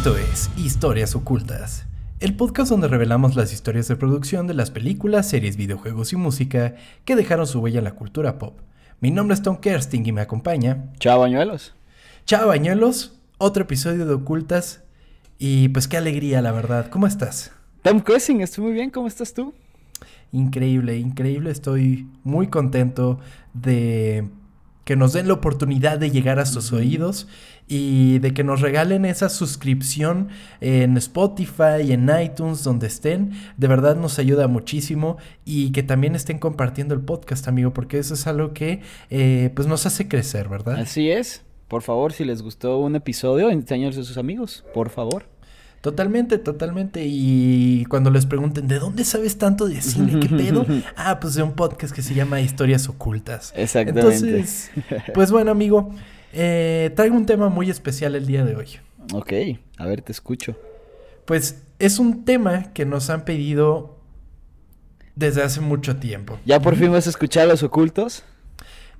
Esto es Historias Ocultas, el podcast donde revelamos las historias de producción de las películas, series, videojuegos y música que dejaron su huella en la cultura pop. Mi nombre es Tom Kersting y me acompaña. Chao, bañuelos. Chao, bañuelos. Otro episodio de Ocultas. Y pues qué alegría, la verdad. ¿Cómo estás? Tom Kersting, estoy muy bien. ¿Cómo estás tú? Increíble, increíble. Estoy muy contento de que nos den la oportunidad de llegar a sus oídos y de que nos regalen esa suscripción en Spotify, y en iTunes, donde estén. De verdad nos ayuda muchísimo y que también estén compartiendo el podcast, amigo, porque eso es algo que eh, pues nos hace crecer, ¿verdad? Así es. Por favor, si les gustó un episodio, enséñalos a sus amigos, por favor. Totalmente, totalmente. Y cuando les pregunten, ¿de dónde sabes tanto de cine? ¿Qué pedo? ah, pues de un podcast que se llama Historias Ocultas. Exactamente. Entonces, pues bueno, amigo, eh, traigo un tema muy especial el día de hoy. Ok, a ver, te escucho. Pues es un tema que nos han pedido desde hace mucho tiempo. ¿Ya por fin vas a escuchar los ocultos?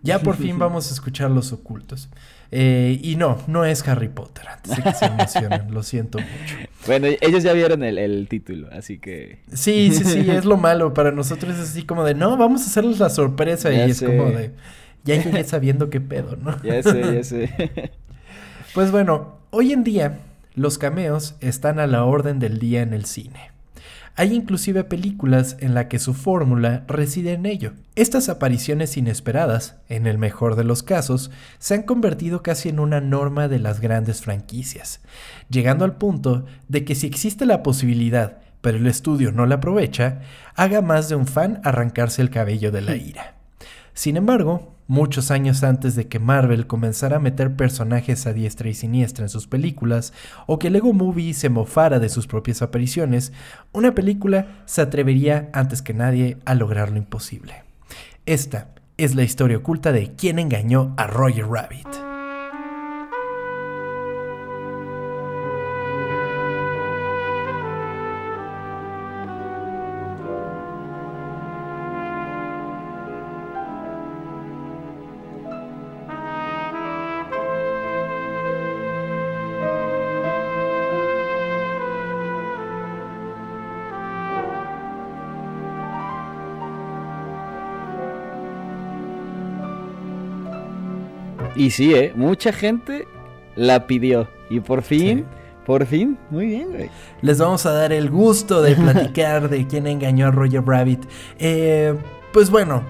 Ya por fin vamos a escuchar los ocultos. Eh, y no, no es Harry Potter, antes de que se emocionen, lo siento mucho. Bueno, ellos ya vieron el, título, así que... Sí, sí, sí, es lo malo. Para nosotros es así como de, no, vamos a hacerles la sorpresa. y es como de, ya llegué sabiendo qué pedo, ¿no? Ya sé, ya sé. pues bueno, hoy en día los cameos están a la orden del día en el cine. Hay inclusive películas en la que su fórmula reside en ello. Estas apariciones inesperadas, en el mejor de los casos, se han convertido casi en una norma de las grandes franquicias, llegando al punto de que si existe la posibilidad, pero el estudio no la aprovecha, haga más de un fan arrancarse el cabello de la ira. Sin embargo, muchos años antes de que Marvel comenzara a meter personajes a diestra y siniestra en sus películas, o que Lego Movie se mofara de sus propias apariciones, una película se atrevería antes que nadie a lograr lo imposible. Esta es la historia oculta de quién engañó a Roger Rabbit. Y sí, ¿eh? Mucha gente la pidió. Y por fin, por fin, muy bien, güey. Les vamos a dar el gusto de platicar de quién engañó a Roger Rabbit. Eh, pues bueno,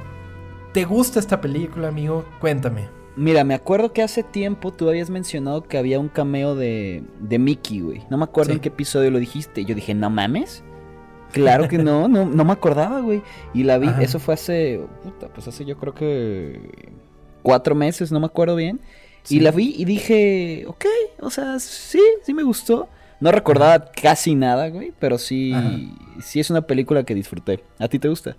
¿te gusta esta película, amigo? Cuéntame. Mira, me acuerdo que hace tiempo tú habías mencionado que había un cameo de, de Mickey, güey. No me acuerdo en qué episodio lo dijiste. Yo dije, ¿no mames? Claro que no, no, no me acordaba, güey. Y la vi, eso fue hace, puta, pues hace yo creo que cuatro meses, no me acuerdo bien. Y la vi y dije, ok, o sea, sí, sí me gustó. No recordaba casi nada, güey, pero sí, sí es una película que disfruté. ¿A ti te gusta?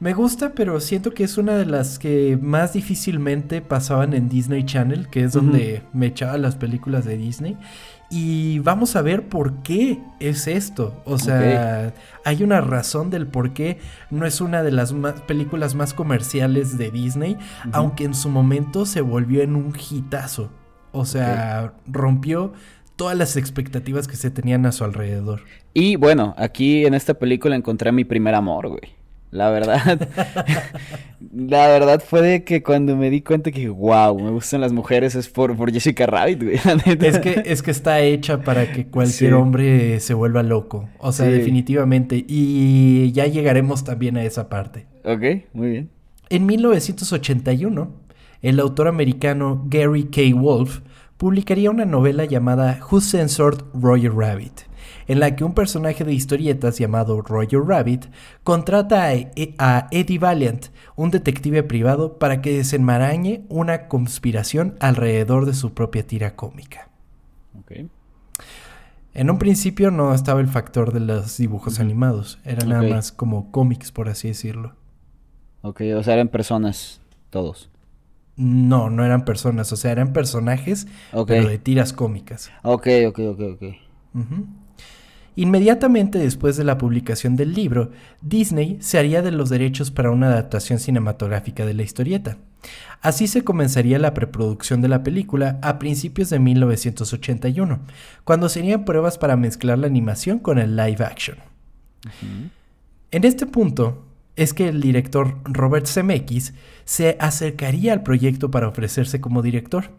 Me gusta, pero siento que es una de las que más difícilmente pasaban en Disney Channel, que es donde me echaba las películas de Disney. Y vamos a ver por qué es esto. O sea, hay una razón del por qué no es una de las películas más comerciales de Disney, aunque en su momento se volvió en un hitazo. O sea, rompió todas las expectativas que se tenían a su alrededor. Y bueno, aquí en esta película encontré mi primer amor, güey. La verdad, la verdad fue de que cuando me di cuenta que, wow, me gustan las mujeres es por, por Jessica Rabbit, güey. Es que, es que está hecha para que cualquier hombre se vuelva loco. O sea, definitivamente. Y ya llegaremos también a esa parte. Ok, muy bien. En 1981, el autor americano Gary K. Wolf publicaría una novela llamada Who Censored Roger Rabbit en la que un personaje de historietas llamado Roger Rabbit contrata e, a, Eddie Valiant, un detective privado, para que desenmarañe una conspiración alrededor de su propia tira cómica. En un principio no estaba el factor de los dibujos animados, eran nada más como cómics, por así decirlo. Ok, o sea, eran personas, todos. No, no eran personas, o sea, eran personajes, pero de tiras cómicas. Ok, ok, ok, ok. Inmediatamente después de la publicación del libro, Disney se haría de los derechos para una adaptación cinematográfica de la historieta. Así se comenzaría la preproducción de la película a principios de 1981, cuando serían pruebas para mezclar la animación con el live action. En este punto es que el director Robert Zemeckis se acercaría al proyecto para ofrecerse como director.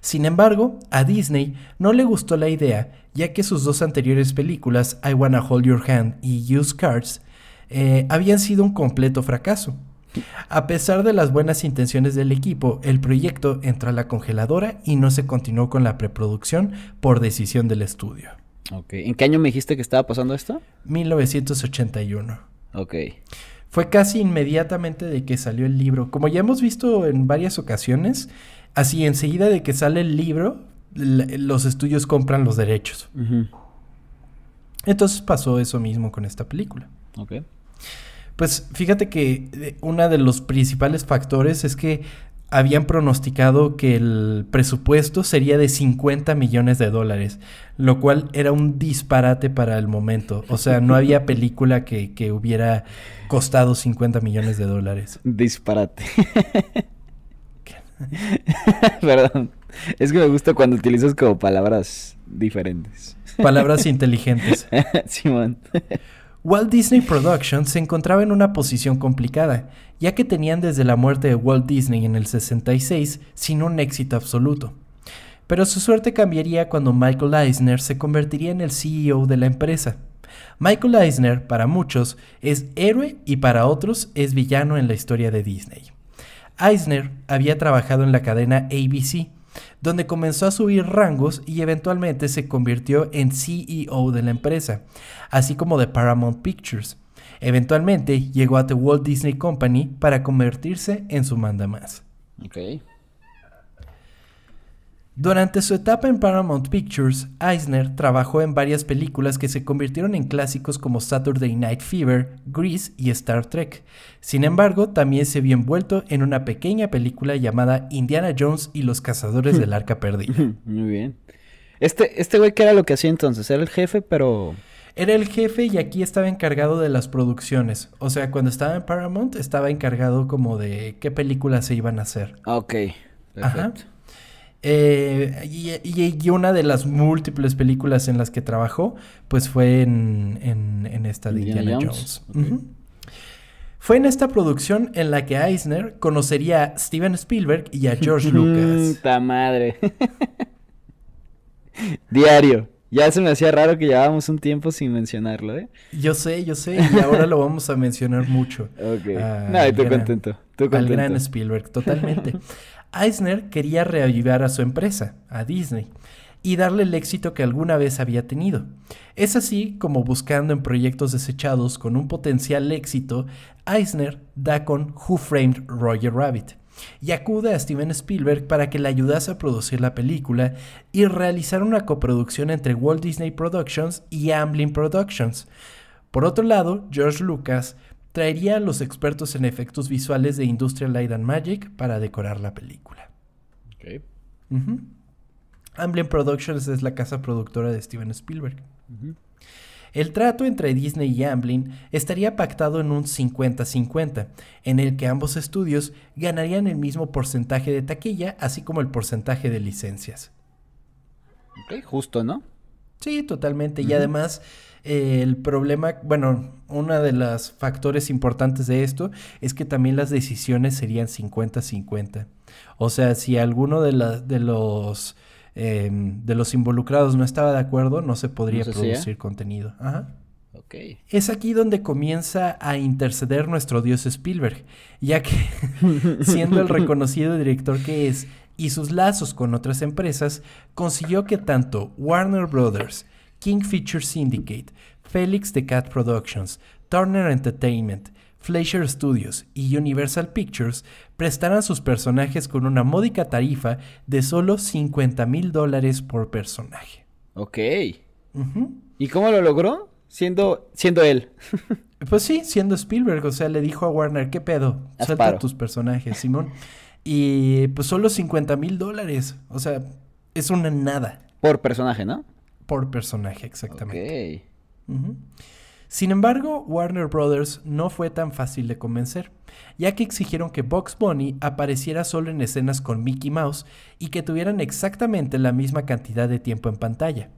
Sin embargo, a Disney no le gustó la idea, ya que sus dos anteriores películas, I Wanna Hold Your Hand y Use Cards, eh, habían sido un completo fracaso. A pesar de las buenas intenciones del equipo, el proyecto entró a la congeladora y no se continuó con la preproducción por decisión del estudio. ¿En qué año me dijiste que estaba pasando esto? 1981. Ok. Fue casi inmediatamente de que salió el libro. Como ya hemos visto en varias ocasiones, así enseguida de que sale el libro, los estudios compran los derechos. Entonces pasó eso mismo con esta película. Ok. Pues fíjate que eh, uno de los principales factores es que habían pronosticado que el presupuesto sería de 50 millones de dólares, lo cual era un disparate para el momento. O sea, no había película que, que hubiera costado 50 millones de dólares. Disparate. Perdón. Es que me gusta cuando utilizas como palabras diferentes. Palabras inteligentes. Simón. Walt Disney Productions se encontraba en una posición complicada, ya que tenían desde la muerte de Walt Disney en el 66 sin un éxito absoluto. Pero su suerte cambiaría cuando Michael Eisner se convertiría en el CEO de la empresa. Michael Eisner, para muchos, es héroe y para otros es villano en la historia de Disney. Eisner había trabajado en la cadena ABC, donde comenzó a subir rangos y eventualmente se convirtió en CEO de la empresa, así como de Paramount Pictures. Eventualmente llegó a The Walt Disney Company para convertirse en su mandamás. Okay. Durante su etapa en Paramount Pictures, Eisner trabajó en varias películas que se convirtieron en clásicos como Saturday Night Fever, Grease y Star Trek. Sin embargo, también se vio envuelto en una pequeña película llamada Indiana Jones y los cazadores del arca perdida. Muy bien. Este, este güey, ¿qué era lo que hacía entonces? Era el jefe, pero... Era el jefe y aquí estaba encargado de las producciones. O sea, cuando estaba en Paramount estaba encargado como de qué películas se iban a hacer. Ok, perfecto. Eh, y, una de las múltiples películas en las que trabajó, pues fue en, esta de Indiana, Jones. Fue en esta producción en la que Eisner conocería a Steven Spielberg y a George Lucas. ¡Ta madre! Diario. Ya se me hacía raro que llevábamos un tiempo sin mencionarlo, ¿eh? Yo sé, yo sé, y ahora lo vamos a mencionar mucho. Ok. no, estoy contento. Estoy contento. Al gran Spielberg, totalmente. Eisner quería reavivar a su empresa, a Disney, y darle el éxito que alguna vez había tenido. Es así como buscando en proyectos desechados con un potencial éxito, Eisner da con Who Framed Roger Rabbit y acude a Steven Spielberg para que le ayudase a producir la película y realizar una coproducción entre Walt Disney Productions y Amblin Productions. Por otro lado, George Lucas traería a los expertos en efectos visuales de Industrial Light and Magic para decorar la película. Okay. Amblin Productions es la casa productora de Steven Spielberg. El trato entre Disney y Amblin estaría pactado en un 50-50, en el que ambos estudios ganarían el mismo porcentaje de taquilla, así como el porcentaje de licencias. Ok, justo, ¿no? Sí, totalmente. Y además, el problema, bueno, uno de los factores importantes de esto es que también las decisiones serían 50-50. O sea, si alguno de, de los em, de los involucrados no estaba de acuerdo, no se podría producir contenido. Ajá. Okay. Es aquí donde comienza a interceder nuestro dios Spielberg, ya que siendo el reconocido director que es y sus lazos con otras empresas, consiguió que tanto Warner Brothers, King Feature Syndicate, Felix the Cat Productions, Turner Entertainment, Fleischer Studios y Universal Pictures prestaran sus personajes con una módica tarifa de solo 50 mil dólares por personaje. Ok. ¿Y cómo lo logró? Siendo, siendo él. pues sí, siendo Spielberg. O sea, le dijo a Warner, ¿qué pedo? Suelta tus personajes, Simón. y pues solo 50 mil dólares. O sea, es una nada. Por personaje, ¿no? Por personaje, exactamente. Sin embargo, Warner Brothers no fue tan fácil de convencer, ya que exigieron que Box Bunny apareciera solo en escenas con Mickey Mouse y que tuvieran exactamente la misma cantidad de tiempo en pantalla.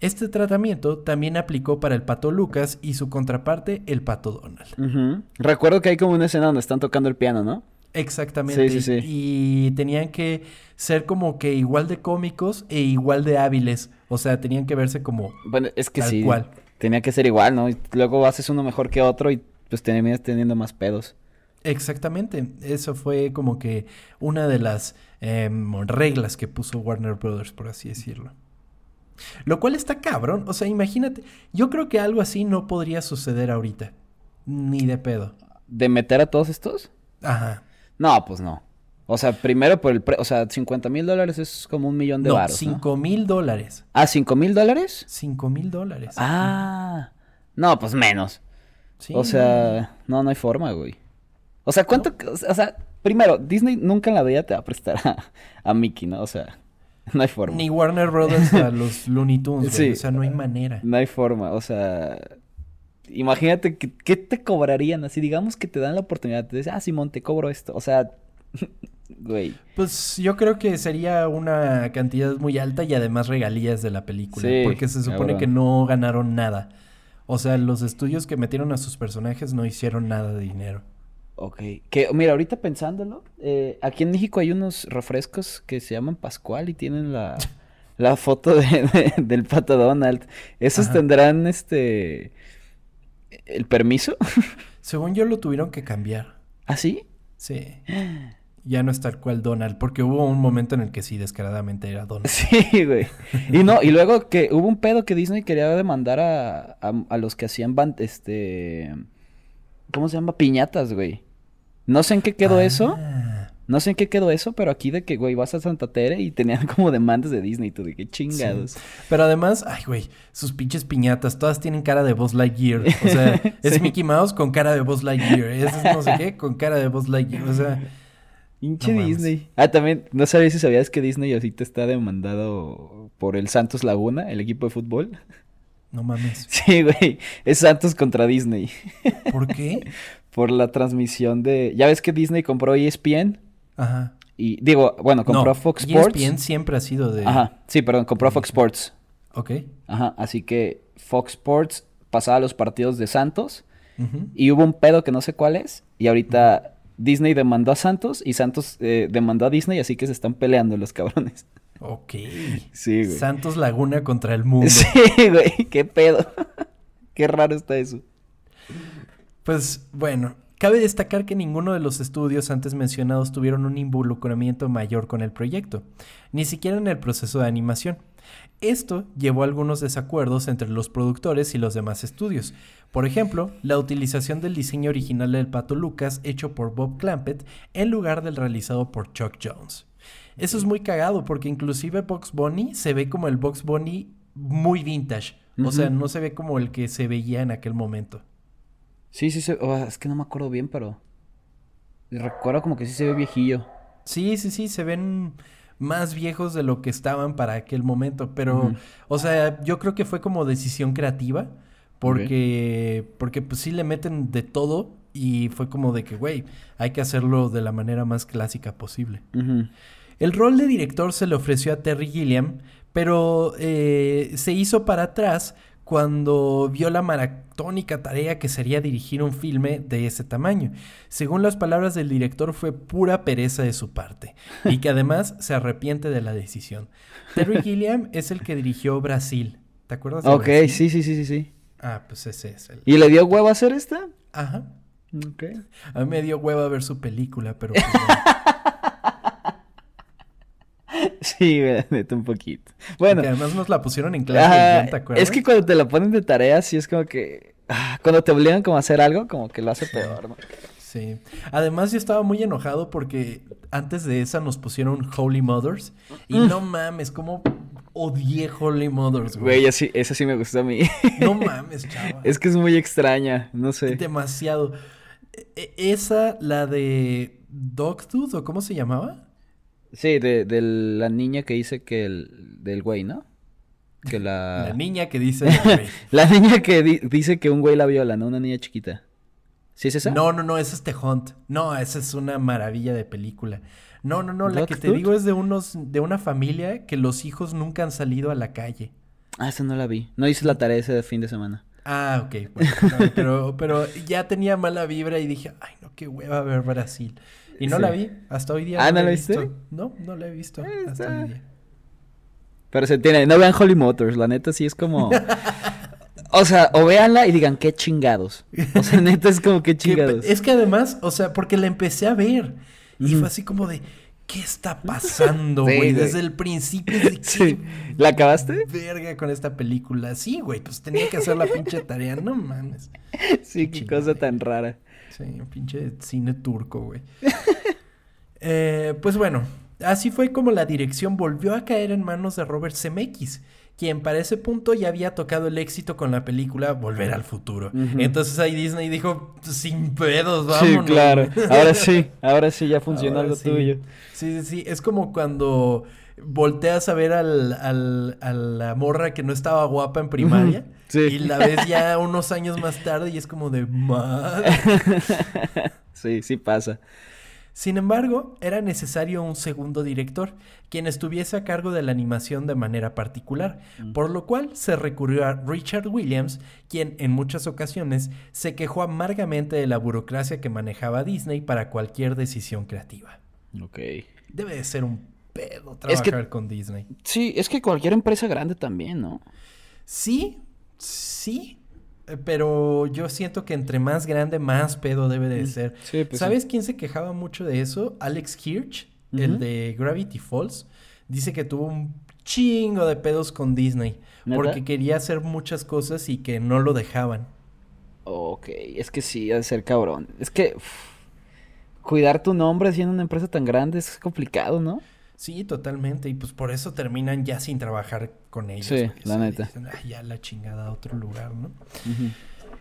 Este tratamiento también aplicó para el pato Lucas y su contraparte, el pato Donald. Recuerdo que hay como una escena donde están tocando el piano, ¿no? Exactamente. Sí, sí, sí. Y tenían que ser como que igual de cómicos e igual de hábiles. O sea, tenían que verse como. Bueno, es que sí. Tenía que ser igual, ¿no? Y luego haces uno mejor que otro y pues terminas teniendo más pedos. Exactamente. Eso fue como que una de las em, reglas que puso Warner Brothers, por así decirlo. Lo cual está cabrón. O sea, imagínate. Yo creo que algo así no podría suceder ahorita. Ni de pedo. ¿De meter a todos estos? Ajá. No, pues no. O sea, primero por el pre o sea, 50 mil dólares es como un millón de no, varos. 5 mil dólares. ¿Ah, 5 mil dólares? 5 mil dólares. Ah. No, pues menos. Sí. O sea, no, no hay forma, güey. O sea, ¿cuánto? O sea, primero, Disney nunca en la vida te va a prestar a Mickey, ¿no? O sea, No hay forma. Ni Warner Brothers a los Looney Tunes, O sea, no hay manera. No hay forma. O sea, imagínate que, ¿qué te cobrarían? Así, digamos que te dan la oportunidad. Te dicen, ah, Simón, te cobro esto. O sea, güey. Pues yo creo que sería una cantidad muy alta y además regalías de la película. porque se supone que no ganaron nada. O sea, los estudios que metieron a sus personajes no hicieron nada de dinero. Ok. Que, mira, ahorita pensándolo, eh, aquí en México hay unos refrescos que se llaman Pascual y tienen la, la foto de, del pato Donald. ¿Esos tendrán este. el permiso? Según yo lo tuvieron que cambiar. ¿Ah, sí? Sí. Ya no es tal cual Donald, porque hubo un momento en el que sí, descaradamente era Donald. Sí, güey. Y no, y luego que hubo un pedo que Disney quería demandar a, a, los que hacían este. ¿Cómo se llama? Piñatas, güey. No sé en qué quedó eso. Ah. No sé en qué quedó eso, pero aquí de que, güey, vas a Santa Tere y tenían como demandas de Disney, tú de qué chingados. Pero además, ay, güey, sus pinches piñatas, todas tienen cara de Buzz Lightyear. O sea, es Mickey Mouse con cara de Buzz Lightyear. Es no sé qué, con cara de Buzz Lightyear. O sea. Pinche Disney. Ah, también, no sabías si sabías que Disney ahorita está demandado por el Santos Laguna, el equipo de fútbol. No mames. Sí, güey. Es Santos contra Disney. ¿Por qué? por la transmisión de... ¿Ya ves que Disney compró ESPN? Ajá. Y digo, bueno, compró Fox Sports. ESPN siempre ha sido de... Ajá, sí, perdón, compró Fox Sports. Ok. Ajá, así que Fox Sports pasaba los partidos de Santos y hubo un pedo que no sé cuál es y ahorita Disney demandó a Santos y Santos eh, demandó a Disney, así que se están peleando los cabrones. Ok. Sí, güey. Santos Laguna contra el mundo. Sí, güey, qué pedo. qué raro está eso. Pues bueno, cabe destacar que ninguno de los estudios antes mencionados tuvieron un involucramiento mayor con el proyecto, ni siquiera en el proceso de animación. Esto llevó a algunos desacuerdos entre los productores y los demás estudios. Por ejemplo, la utilización del diseño original del pato Lucas hecho por Bob Clampett en lugar del realizado por Chuck Jones. Eso es muy cagado porque inclusive Box Bunny se ve como el Box Bunny muy vintage. O sea, no se ve como el que se veía en aquel momento. Sí, sí, sí. es que no me acuerdo bien, pero. Recuerdo como que sí se ve viejillo. Sí, sí, sí, se ven más viejos de lo que estaban para aquel momento. Pero, o sea, yo creo que fue como decisión creativa. Porque, porque pues sí le meten de todo. Y fue como de que, güey, hay que hacerlo de la manera más clásica posible. El rol de director se le ofreció a Terry Gilliam, pero eh, se hizo para atrás cuando vio la maratónica tarea que sería dirigir un filme de ese tamaño. Según las palabras del director, fue pura pereza de su parte y que además se arrepiente de la decisión. Terry Gilliam es el que dirigió Brasil. ¿Te acuerdas? De ok, sí, sí, sí, sí, sí. Ah, pues ese es el. ¿Y le dio huevo a hacer esta? Ajá. Ok. A mí me dio huevo a ver su película, pero. Pues, Sí, neta, un poquito. Bueno. además nos la pusieron en clase, ¿te acuerdas? Es que cuando te la ponen de tarea, sí es como que. Ah, cuando te obligan como a hacer algo, como que lo hace peor, ¿no? Sí. Además, yo estaba muy enojado porque antes de esa nos pusieron Holy Mothers. Y mm. no mames, como odié Holy Mothers, güey. Güey, sí, esa sí me gustó a mí. No mames, chava. Es que es muy extraña, no sé. Demasiado. E, e, esa, la de Dogtooth, ¿o cómo se llamaba? Sí, de, de, la niña que dice que el. del güey, ¿no? que la... La niña que dice... la niña que dice que un güey la viola, ¿no? Una niña chiquita. ¿Sí es esa? No, no, no, esa es The Hunt. No, esa es una maravilla de película. No, no, no, la que te digo es de unos, de una familia que los hijos nunca han salido a la calle. Ah, esa no la vi. No hice la tarea ese fin de semana. Ah, ok. pero, pero ya tenía mala vibra y dije, ay, no, qué hueva ver Brasil. Y no la vi, hasta hoy día. Ah, ¿no, la viste? No, no la he visto hasta hoy día. Pero se tiene, no vean Holy Motors, la neta sí es como... o sea, o véanla y digan, qué chingados. O sea, neta es como, qué chingados. es que además, o sea, porque la empecé a ver. Y fue así como de, ¿qué está pasando, güey? Desde el principio. sí. ¿La acabaste? Verga con esta película. Sí, güey, pues tenía que hacer la pinche tarea, no mames. Sí, qué, cosa tan rara. Sí, un pinche cine turco, güey. eh, pues bueno, así fue como la dirección volvió a caer en manos de Robert Zemeckis quien para ese punto ya había tocado el éxito con la película Volver al Futuro. Entonces ahí Disney dijo, sin pedos, vámonos. Sí, claro. Ahora sí, ahora sí ya funciona algo tuyo. Sí, sí, sí. Es como cuando volteas a ver al, al, a la morra que no estaba guapa en primaria. Sí. Y la ves ya unos años más tarde y es como de madre. sí, sí pasa. Sin embargo, era necesario un segundo director, quien estuviese a cargo de la animación de manera particular, mm. por lo cual se recurrió a Richard Williams, quien en muchas ocasiones se quejó amargamente de la burocracia que manejaba Disney para cualquier decisión creativa. Ok. Debe de ser un pedo trabajar con Disney. Sí, es que cualquier empresa grande también, ¿no? Sí, sí, eh, pero yo siento que entre más grande, más pedo debe de ser. Pues ¿Sabes quién se quejaba mucho de eso? Alex Hirsch, el de Gravity Falls. Dice que tuvo un chingo de pedos con Disney. Porque quería hacer muchas cosas y que no lo dejaban. Ok, es que sí, ha de ser cabrón. Es que cuidar tu nombre siendo una empresa tan grande es complicado, ¿no? Sí, totalmente. Y pues por eso terminan ya sin trabajar con ellos. Sí, la neta. ya la chingada a otro lugar, ¿no?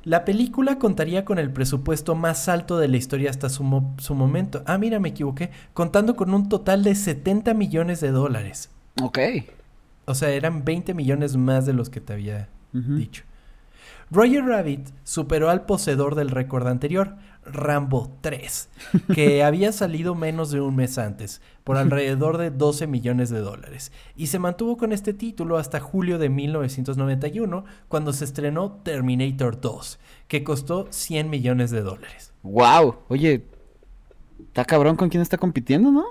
La película contaría con el presupuesto más alto de la historia hasta su, momento. Ah, mira, me equivoqué. Contando con un total de 70 millones de dólares. Ok. O sea, eran 20 millones más de los que te había dicho. Roger Rabbit superó al poseedor del récord anterior, Rambo 3, que había salido menos de un mes antes, por alrededor de 12 millones de dólares, y se mantuvo con este título hasta julio de 1991, cuando se estrenó Terminator 2, que costó 100 millones de dólares. ¡Wow! Oye, está cabrón con quién está compitiendo, ¿no?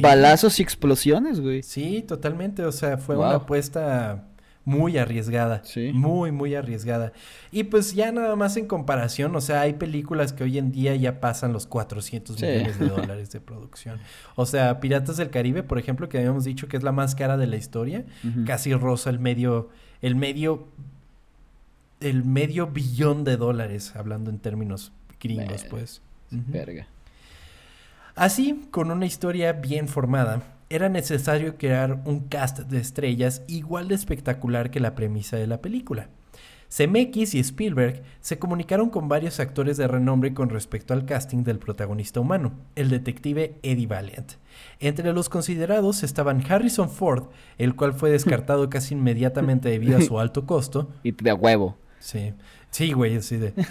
Balazos y explosiones, güey. Sí, totalmente, o sea, fue una apuesta muy arriesgada. Sí. Muy, muy arriesgada. Y pues ya nada más en comparación, o sea, hay películas que hoy en día ya pasan los 400 millones de dólares de producción. O sea, Piratas del Caribe, por ejemplo, que habíamos dicho que es la más cara de la historia, casi rosa el medio, el medio, el medio billón de dólares, hablando en términos gringos, pues. Verga. Así, con una historia bien formada, era necesario crear un cast de estrellas igual de espectacular que la premisa de la película. Zemeckis y Spielberg se comunicaron con varios actores de renombre con respecto al casting del protagonista humano, el detective Eddie Valiant. Entre los considerados estaban Harrison Ford, el cual fue descartado casi inmediatamente debido a su alto costo. Y de huevo. Sí. Sí, güey, así de.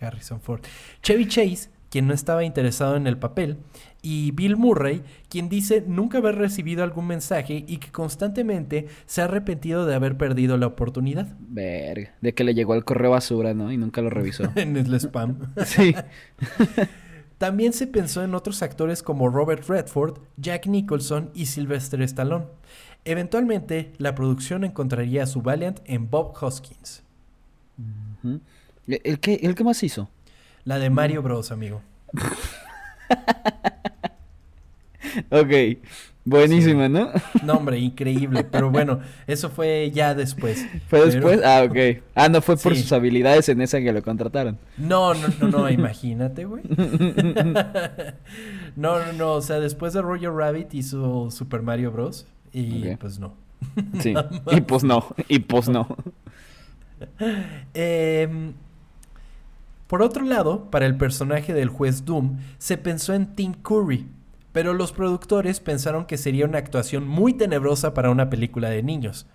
Harrison Ford. Chevy Chase, quien no estaba interesado en el papel, y Bill Murray, quien dice nunca haber recibido algún mensaje y que constantemente se ha arrepentido de haber perdido la oportunidad. Verga, de que le llegó el correo basura, ¿no? Y nunca lo revisó. en el spam. sí. También se pensó en otros actores como Robert Redford, Jack Nicholson y Sylvester Stallone. Eventualmente, la producción encontraría a su Valiant en Bob Hoskins. ¿El qué, ¿El qué más hizo? La de Mario Bros, amigo. ok. Buenísima, ¿no? no, hombre, increíble. Pero bueno, eso fue ya después. ¿Fue después? Ah, ok. Ah, no fue por sus habilidades en esa que lo contrataron. No, no, no, no, imagínate, güey. no, no, no. O sea, después de Roger Rabbit hizo Super Mario Bros. Y pues no. Sí. y pues no. Y pues no. eh, por otro lado, para el personaje del juez Doom, se pensó en Tim Curry, pero los productores pensaron que sería una actuación muy tenebrosa para una película de niños.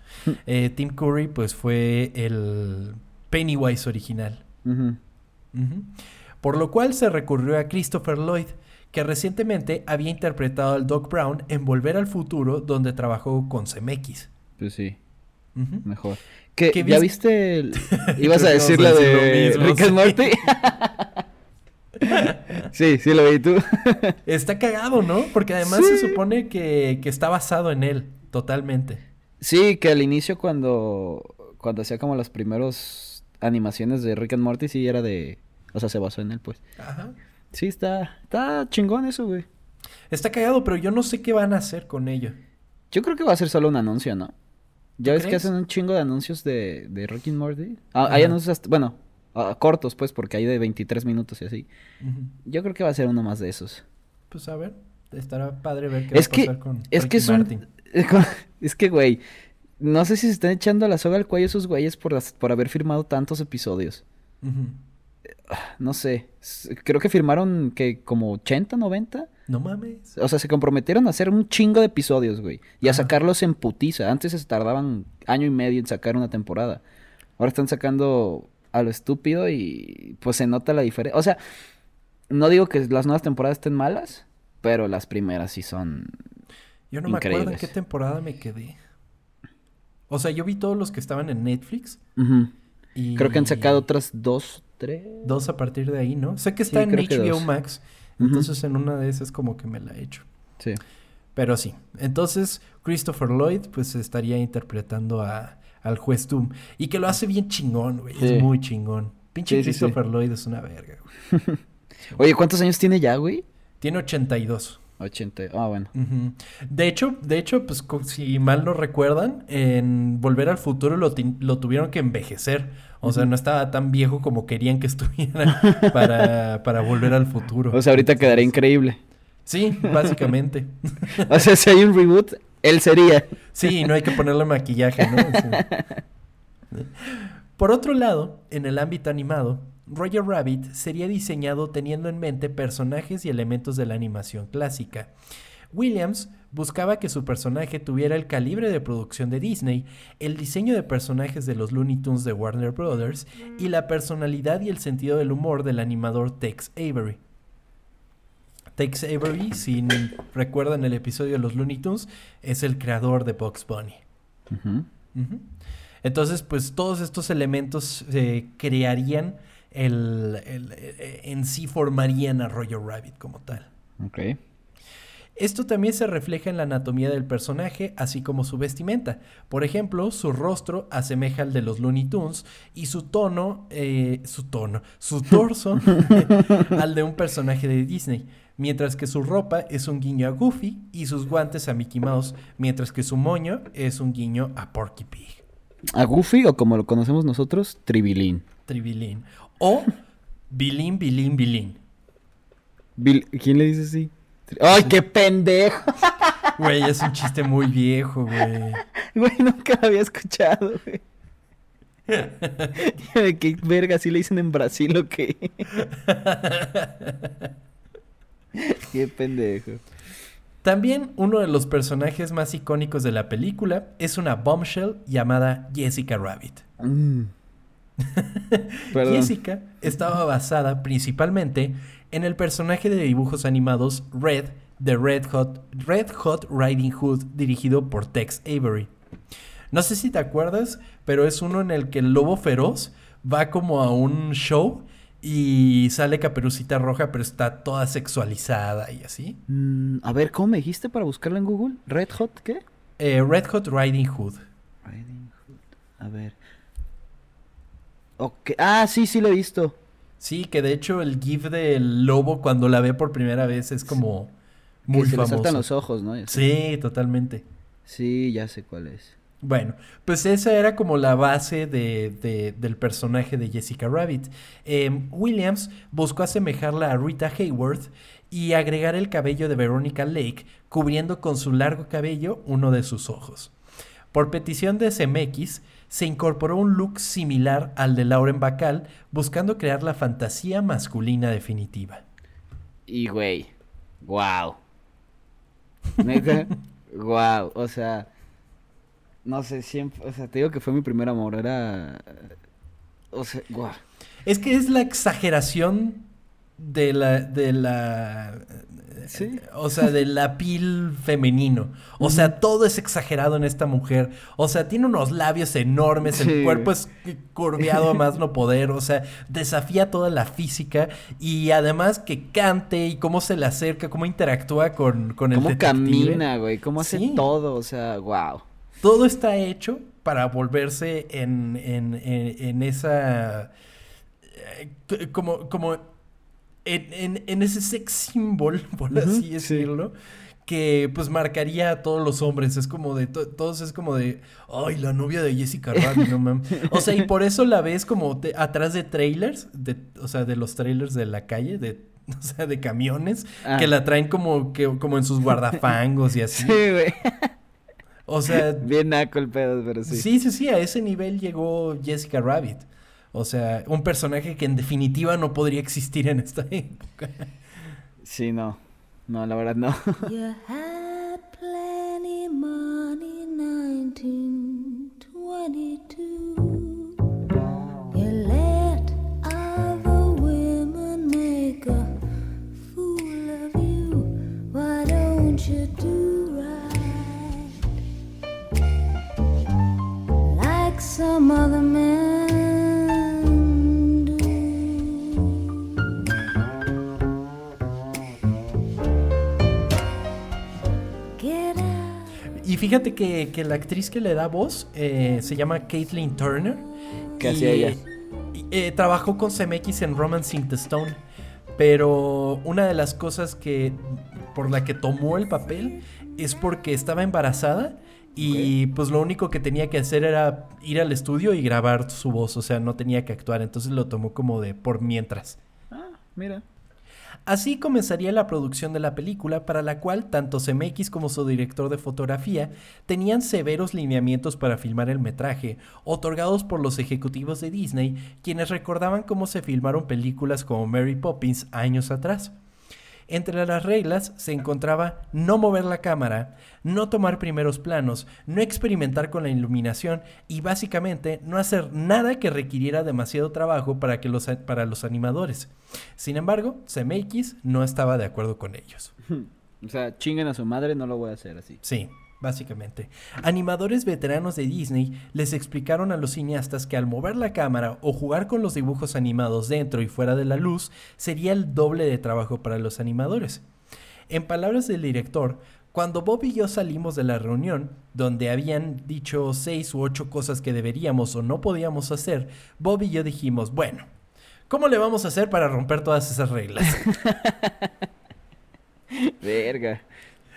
Eh, Tim Curry pues fue el Pennywise original. Por lo cual se recurrió a Christopher Lloyd, que recientemente había interpretado al Doc Brown en Volver al Futuro, donde trabajó con CMX. Pues sí, mejor. ¿Qué, ¿Qué ¿Ya vis- viste? el- ¿Ibas a decir la de mismo, Rick and. Morty? sí, sí lo vi tú. Está cagado, ¿no? Porque además Sí. se supone que, que está basado en él, totalmente. Sí, que al inicio cuando, cuando hacía como las primeros animaciones de Rick and Morty, sí era de... O sea, se basó en él, pues. Ajá. Sí, está, está chingón eso, güey. Está cagado, pero yo no sé qué van a hacer con ello. Yo creo que va a ser solo un anuncio, ¿no? Ya ¿Tú ves que hacen un chingo de anuncios de, de Rick and Morty. Ah, hay anuncios, hasta- bueno, ah, cortos, pues, porque hay de 23 minutos y así. Yo creo que va a ser uno más de esos. Pues a ver, estará padre ver qué Es va a que, pasar con es que Ricky son... Martin. Es que, güey, no sé si se están echando la soga al cuello esos güeyes por, las- por haber firmado tantos episodios. Ujú. No sé, creo que firmaron que como 80, 90. No mames. O sea, se comprometieron a hacer un chingo de episodios, güey. Y a sacarlos en putiza. Antes se tardaban año y medio en sacar una temporada. Ahora están sacando a lo estúpido y pues se nota la diferencia. O sea, no digo que las nuevas temporadas estén malas, pero las primeras sí son... Yo no me acuerdo en qué temporada me quedé. O sea, yo vi todos los que estaban en Netflix y... Creo que han sacado otras dos, tres. Dos a partir de ahí, ¿no? Sé que está Sí, en HBO dos. Entonces en una de esas como que me la he hecho. Sí. Pero sí, entonces Christopher Lloyd pues estaría interpretando a, al juez Doom. Y que lo hace bien chingón, güey. Sí. Es muy chingón. Pinche Sí, sí, sí. Christopher Lloyd es una verga, güey. Oye, ¿cuántos años tiene ya, güey? Tiene 82. 80. Ah, bueno. De hecho, de hecho, pues si mal no recuerdan, en Volver al Futuro lo, lo tuvieron que envejecer. O sea, no estaba tan viejo como querían que estuviera para, para Volver al Futuro. O sea, ahorita quedaría increíble. Sí, básicamente. O sea, si hay un reboot, él sería. Sí, no hay que ponerle maquillaje, ¿no? Sí. Por otro lado, en el ámbito animado, Roger Rabbit sería diseñado teniendo en mente personajes y elementos de la animación clásica. Williams buscaba que su personaje tuviera el calibre de producción de Disney, el diseño de personajes de los Looney Tunes de Warner Brothers y la personalidad y el sentido del humor del animador Tex Avery. Tex Avery, si recuerdan el episodio de los Looney Tunes, es el creador de Bugs Bunny. Entonces, pues todos estos elementos eh, crearían el, el- eh, en sí formarían a Roger Rabbit como tal. Ok. Esto también se refleja en la anatomía del personaje, así como su vestimenta. Por ejemplo, su rostro asemeja al de los Looney Tunes y su tono, eh, su tono, su torso al de un personaje de Disney. Mientras que su ropa es un guiño a Goofy y sus guantes a Mickey Mouse, mientras que su moño es un guiño a Porky Pig. A Goofy, o como lo conocemos nosotros, Tribilín. Tribilín. O Bilín, Bilín, Bilín. Bil- ¿Quién le dice así? ¡Ay, qué pendejo! Güey, es un chiste muy viejo, güey. Güey, nunca lo había escuchado, güey. ¿De qué verga? ¿Sí le dicen en Brasil o qué? qué pendejo. También uno de los personajes más icónicos de la película es una bombshell llamada Jessica Rabbit. Mm. Jessica estaba basada principalmente en el personaje de dibujos animados Red de Red Hot, Red Hot Riding Hood dirigido por Tex Avery. No sé si te acuerdas, pero es uno en el que el lobo feroz va como a un show y sale Caperucita Roja, pero está toda sexualizada y así. Mm, a ver, ¿cómo me dijiste para buscarlo en Google? ¿Red Hot qué? Eh, Red Hot Riding Hood. Riding Hood. A ver. Ok. Ah, sí, sí lo he visto. Sí, que de hecho el gif del lobo cuando la ve por primera vez es como muy que se le saltan los ojos, ¿no? Sí, totalmente. Sí, ya sé cuál es. Bueno, pues esa era como la base de, de- del personaje de Jessica Rabbit. Em, Williams buscó asemejarla a Rita Hayworth y agregar el cabello de Veronica Lake, cubriendo con su largo cabello uno de sus ojos. Por petición de CMX, se incorporó un look similar al de Lauren Bacall, buscando crear la fantasía masculina definitiva. Y güey, wow. Neta, wow, o sea, no sé, siempre, o sea, te digo que fue mi primer amor, era, o sea, wow. Es que es la exageración de la, de la, Sí. o sea, de la piel femenino. O sea, todo es exagerado en esta mujer. O sea, tiene unos labios enormes, Sí. el cuerpo es curveado a más no poder. O sea, desafía toda la física y además que cante y cómo se le acerca, cómo interactúa con, con el Cómo detective. camina, güey, cómo hace Sí. todo, o sea, wow. Todo está hecho para volverse en, en, en- en esa. eh, Como, como en, en- en ese sex symbol, por así sí. decirlo. Que pues marcaría a todos los hombres. Es como de. to- todos es como de. Ay, la novia de Jessica Rabbit, no mames. O sea, y por eso la ves como te- atrás de trailers. De, o sea, de los trailers de la calle. De, o sea, de camiones. Ah. Que la traen como, que, como en sus guardafangos y así. Sí, güey. O sea, Bien naco el pedo, pero sí. Sí, sí, sí, a ese nivel llegó Jessica Rabbit. O sea, un personaje que en definitiva no podría existir en esta época. Sí, no. No, la verdad no. You had plenty money, 1922. Fíjate que, que la actriz que le da voz eh, se llama Caitlin Turner. ¿Qué Y, hacía ella? y, eh, trabajó con CMX en Romancing the Stone. Pero una de las cosas que por la que tomó el papel es porque estaba embarazada y pues lo único que tenía que hacer era ir al estudio y grabar su voz, o sea, no tenía que actuar, entonces lo tomó como de por mientras. Ah, mira. Así comenzaría la producción de la película, para la cual tanto CMX como su director de fotografía tenían severos lineamientos para filmar el metraje, otorgados por los ejecutivos de Disney, quienes recordaban cómo se filmaron películas como Mary Poppins años atrás. Entre las reglas se encontraba no mover la cámara, no tomar primeros planos, no experimentar con la iluminación y básicamente no hacer nada que requiriera demasiado trabajo para, que los, para los animadores. Sin embargo, CMX no estaba de acuerdo con ellos. O sea, chinguen a su madre, no lo voy a hacer así. Sí, básicamente. Animadores veteranos de Disney les explicaron a los cineastas que al mover la cámara o jugar con los dibujos animados dentro y fuera de la luz sería el doble de trabajo para los animadores. En palabras del director, cuando Bob y yo salimos de la reunión, donde habían dicho seis u ocho cosas que deberíamos o no podíamos hacer, Bob y yo dijimos, bueno, ¿cómo le vamos a hacer para romper todas esas reglas? Verga.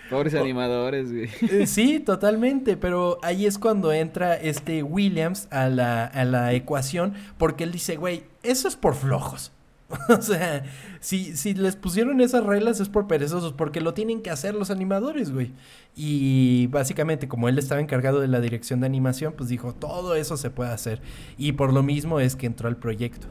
Pobres animadores, güey. Eh, Sí, totalmente, pero ahí es cuando entra este Williams a la, a la ecuación, porque él dice, güey, eso es por flojos. o sea, si, si les pusieron esas reglas es por perezosos, porque lo tienen que hacer los animadores, güey. Y básicamente, como él estaba encargado de la dirección de animación, pues dijo, todo eso se puede hacer. Y por lo mismo es que entró al proyecto.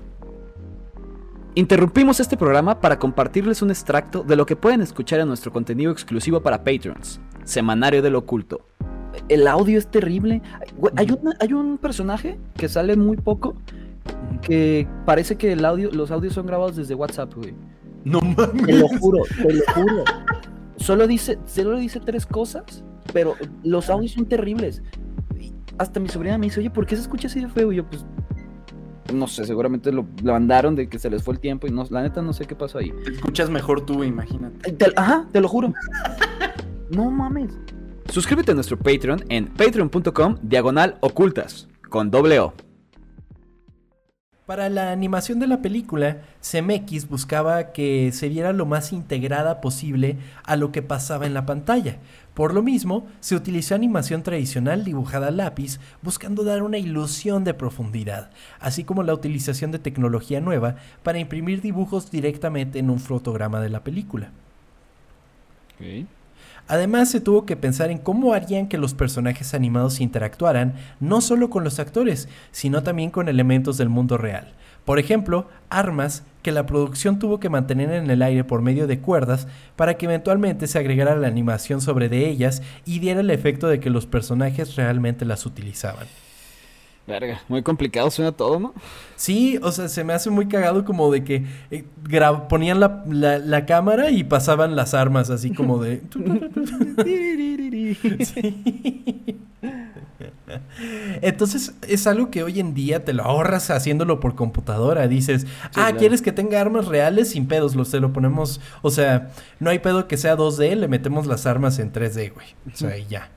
Interrumpimos este programa para compartirles un extracto de lo que pueden escuchar en nuestro contenido exclusivo para Patreons, Semanario del Oculto. El audio es terrible. Hay, una- hay un personaje que sale muy poco que parece que el audio, los audios son grabados desde WhatsApp, güey. No mames. Te lo juro, te lo juro. Solo dice, solo dice tres cosas, pero los audios son terribles. Hasta mi sobrina me dice, oye, ¿por qué se escucha así de feo? Y yo, pues, no sé, seguramente lo, lo mandaron de que se les fue el tiempo y no, la neta no sé qué pasó ahí. Te escuchas mejor tú, imagínate. Te- ajá, te lo juro. no mames. Suscríbete a nuestro Patreon en patreon.com diagonal ocultas con doble O. Para la animación de la película, CMX buscaba que se viera lo más integrada posible a lo que pasaba en la pantalla. Por lo mismo, se utilizó animación tradicional dibujada a lápiz, buscando dar una ilusión de profundidad, así como la utilización de tecnología nueva para imprimir dibujos directamente en un fotograma de la película. Además, se tuvo que pensar en cómo harían que los personajes animados interactuaran no solo con los actores, sino también con elementos del mundo real. Por ejemplo, armas que la producción tuvo que mantener en el aire por medio de cuerdas para que eventualmente se agregara la animación sobre de ellas y diera el efecto de que los personajes realmente las utilizaban. Verga, muy complicado suena todo, ¿no? Sí, o sea, se me hace muy cagado como de que eh, ponían la, la- la cámara y pasaban las armas así como de... Sí. Entonces es algo que hoy en día te lo ahorras haciéndolo por computadora. Dices, ah, claro. ¿quieres que tenga armas reales? Sin pedos, los te lo ponemos. O sea, no hay pedo que sea 2D, le metemos las armas en 3D, güey. O sea, y ya.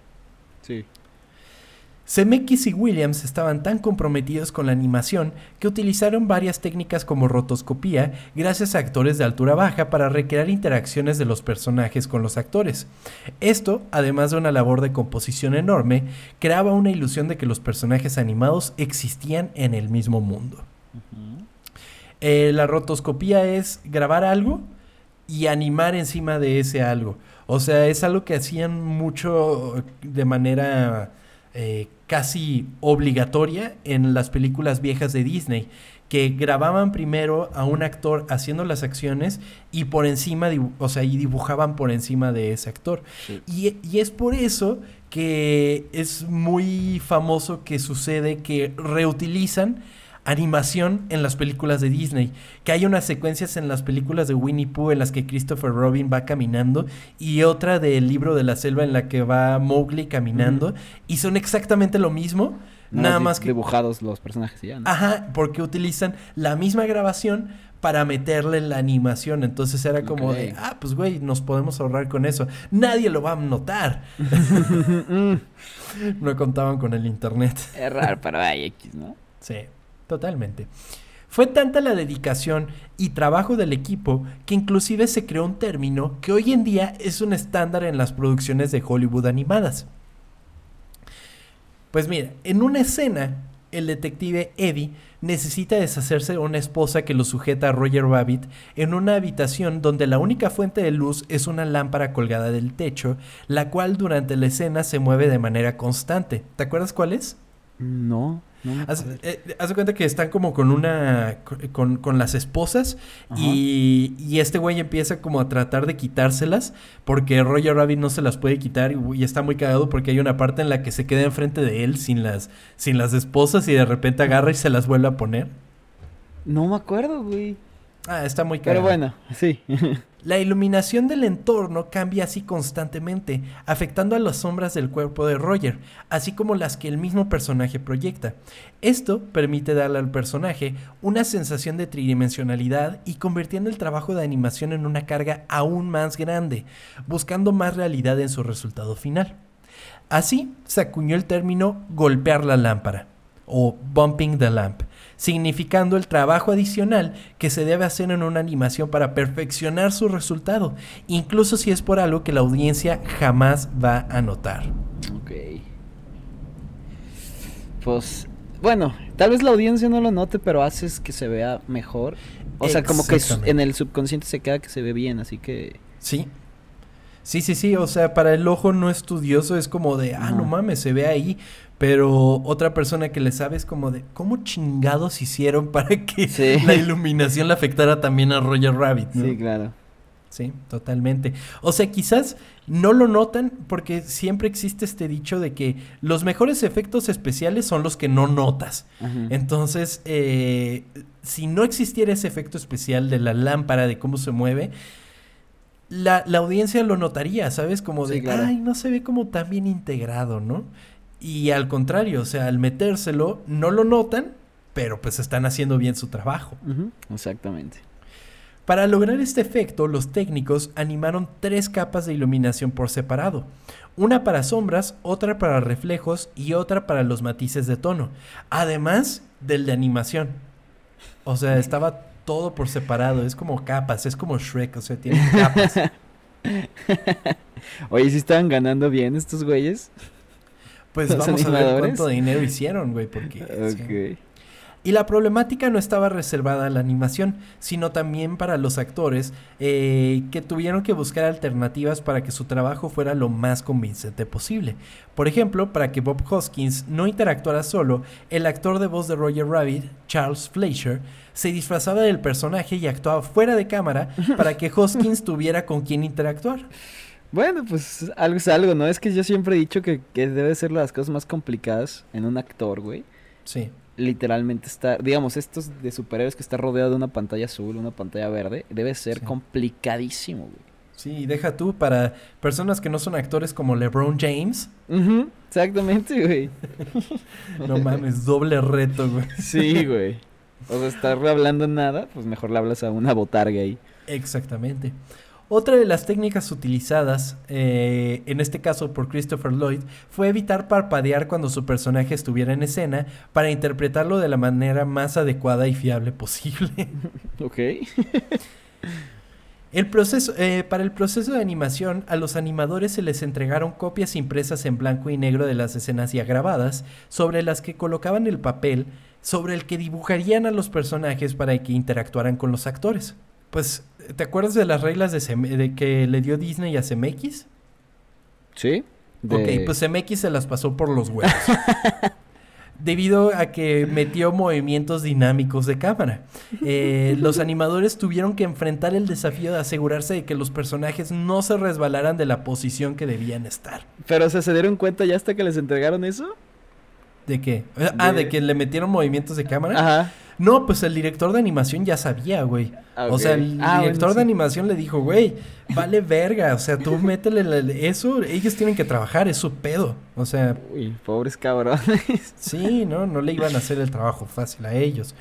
Zemeckis y Williams estaban tan comprometidos con la animación que utilizaron varias técnicas como rotoscopía gracias a actores de altura baja para recrear interacciones de los personajes con los actores. Esto, además de una labor de composición enorme, creaba una ilusión de que los personajes animados existían en el mismo mundo. Eh, la rotoscopía es grabar algo y animar encima de ese algo. O sea, es algo que hacían mucho de manera eh, casi obligatoria en las películas viejas de Disney, que grababan primero a un actor haciendo las acciones y por encima, o sea, y dibujaban por encima de ese actor. Sí. Y, y es por eso que es muy famoso que sucede que reutilizan animación en las películas de Disney. Que hay unas secuencias en las películas de Winnie Pooh en las que Christopher Robin va caminando y otra del libro de la selva en la que va Mowgli caminando y son exactamente lo mismo, nada más que... Dibujados los personajes y ya, ¿no? Ajá, porque utilizan la misma grabación para meterle la animación. Entonces era como de, ah, pues güey, nos podemos ahorrar con eso. Nadie lo va a notar. no contaban con el internet. Es raro, pero hay X, ¿no? Sí, totalmente. Fue tanta la dedicación y trabajo del equipo que inclusive se creó un término que hoy en día es un estándar en las producciones de Hollywood animadas. Pues mira, en una escena, el detective Eddie necesita deshacerse de una esposa que lo sujeta a Roger Rabbit en una habitación donde la única fuente de luz es una lámpara colgada del techo, la cual durante la escena se mueve de manera constante. ¿Te acuerdas cuál es? No, no me Haz, acuerdo. eh, haz de cuenta que están como con una. con, con las esposas. Y, y este güey empieza como a tratar de quitárselas. Porque Roger Rabbit no se las puede quitar. Y, y está muy cagado porque hay una parte en la que se queda enfrente de él sin las, sin las esposas. Y de repente agarra y se las vuelve a poner. No me acuerdo, güey. Ah, está muy cagado. Pero bueno, sí. La iluminación del entorno cambia así constantemente, afectando a las sombras del cuerpo de Roger, así como las que el mismo personaje proyecta. Esto permite darle al personaje una sensación de tridimensionalidad y convirtiendo el trabajo de animación en una carga aún más grande, buscando más realidad en su resultado final. Así se acuñó el término golpear la lámpara o bumping the lamp, significando el trabajo adicional que se debe hacer en una animación para perfeccionar su resultado, incluso si es por algo que la audiencia jamás va a notar. ok. Pues, bueno, tal vez la audiencia no lo note, pero haces que se vea mejor. O sea, como que en el subconsciente se queda que se ve bien, así que... Sí. Sí, sí, sí, o sea, para el ojo no estudioso es como de, ah, no Ajá. mames, se ve ahí, pero otra persona que le sabe es como de, ¿cómo chingados hicieron para que Sí. la iluminación le afectara también a Roger Rabbit? ¿no? Sí, claro. Sí, totalmente. O sea, quizás no lo notan porque siempre existe este dicho de que los mejores efectos especiales son los que no notas. Ajá. Entonces, eh, si no existiera ese efecto especial de la lámpara, de cómo se mueve, la, la audiencia lo notaría, ¿sabes? Como de, Sí, claro. ay, no se ve como tan bien integrado, ¿no? Y al contrario, o sea, al metérselo, no lo notan, pero pues están haciendo bien su trabajo. Exactamente. Para lograr este efecto, los técnicos animaron tres capas de iluminación por separado. Una para sombras, otra para reflejos y otra para los matices de tono. Además del de animación. O sea, estaba todo por separado. Es como capas, es como Shrek, o sea, tiene capas. Oye, ¿sí estaban ganando bien estos güeyes? Pues vamos a ver cuánto dinero hicieron, güey, porque... sí. Y la problemática no estaba reservada a la animación, sino también para los actores eh, que tuvieron que buscar alternativas para que su trabajo fuera lo más convincente posible. Por ejemplo, para que Bob Hoskins no interactuara solo, el actor de voz de Roger Rabbit, Charles Fleischer, se disfrazaba del personaje y actuaba fuera de cámara para que Hoskins tuviera con quien interactuar. Bueno, pues algo es algo, ¿no? Es que yo siempre he dicho que, que debe ser las cosas más complicadas en un actor, güey. Sí. Literalmente estar, digamos, estos de superhéroes que está rodeado de una pantalla azul, una pantalla verde, debe ser Sí. complicadísimo, güey. Sí, y deja tú para personas que no son actores como LeBron James. Ujú, exactamente, güey. No mames, doble reto, güey. Sí, güey. O sea, estar hablando nada, pues mejor le hablas a una botarga ahí. Exactamente. Otra de las técnicas utilizadas, eh, en este caso por Christopher Lloyd, fue evitar parpadear cuando su personaje estuviera en escena para interpretarlo de la manera más adecuada y fiable posible. Ok. El proceso, eh, para el proceso de animación, a los animadores se les entregaron copias impresas en blanco y negro de las escenas ya grabadas, sobre las que colocaban el papel sobre el que dibujarían a los personajes para que interactuaran con los actores. Pues, ¿te acuerdas de las reglas de, que le dio Disney a CMX? ¿Sí? De- Ok, pues CMX se las pasó por los huevos. Debido a que metió movimientos dinámicos de cámara. Eh, los animadores tuvieron que enfrentar el desafío de asegurarse de que los personajes no se resbalaran de la posición que debían estar. Pero, o sea, ¿se dieron cuenta ya hasta que les entregaron eso? ¿De qué? Ah, De- de que le metieron movimientos de cámara. Ajá. No, pues el director de animación ya sabía, güey. Ah, O sea, el Ah, director bueno, de animación le dijo, güey, vale verga. O sea, tú métele la- eso, ellos tienen que trabajar, es su pedo. O sea, Uy, pobres cabrones. Sí, no, no le iban a hacer el trabajo fácil a ellos.